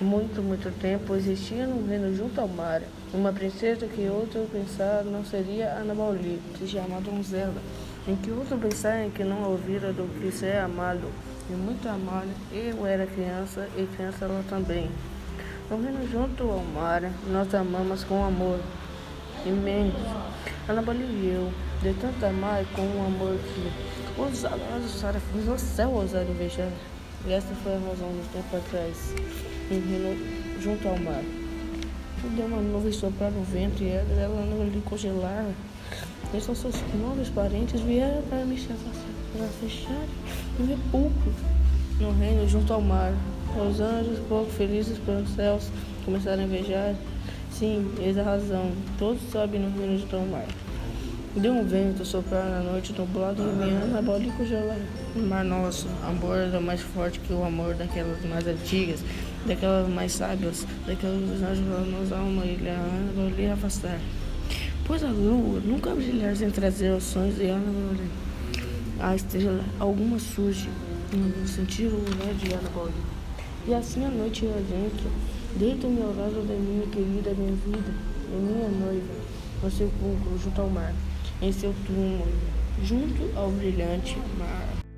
Muito, muito tempo existia no reino junto ao mar uma princesa que outro pensar não seria Ana Mauli, se chama Donzela, em que outro pensar em que não ouvira do que ser amado, e muito amado, eu era criança e criança ela também. No reino junto ao mar, nós amamos com amor imenso. Ana Mauli e eu, de tanto amar com um amor que os serafins no céu ousaram invejar. E essa foi a razão do tempo atrás, no reino junto ao mar. Deu uma nuvem soprar no vento e ela não lhe congelar. Então seus novos parentes vieram para me fechar um repulcro no reino junto ao mar. Os anjos, pouco felizes pelos céus, começaram a invejar. Sim, eis a razão. Todos sobem no reino junto ao mar. Deu um vento soprar na noite nublada e minha Ana bola congelar. Mar nosso, amor era mais forte que o amor daquelas mais antigas daquelas mais sábias, daquelas anjos nos alma e a lhe afastar. Pois a lua nunca brilhar sem trazer os sonhos e Ana a estrela alguma surge no sentido né, de Ana E assim a noite adentro, deito me ao lado da minha querida, minha vida, e minha noiva, no sepulcro junto ao mar, em seu túmulo, junto ao brilhante mar.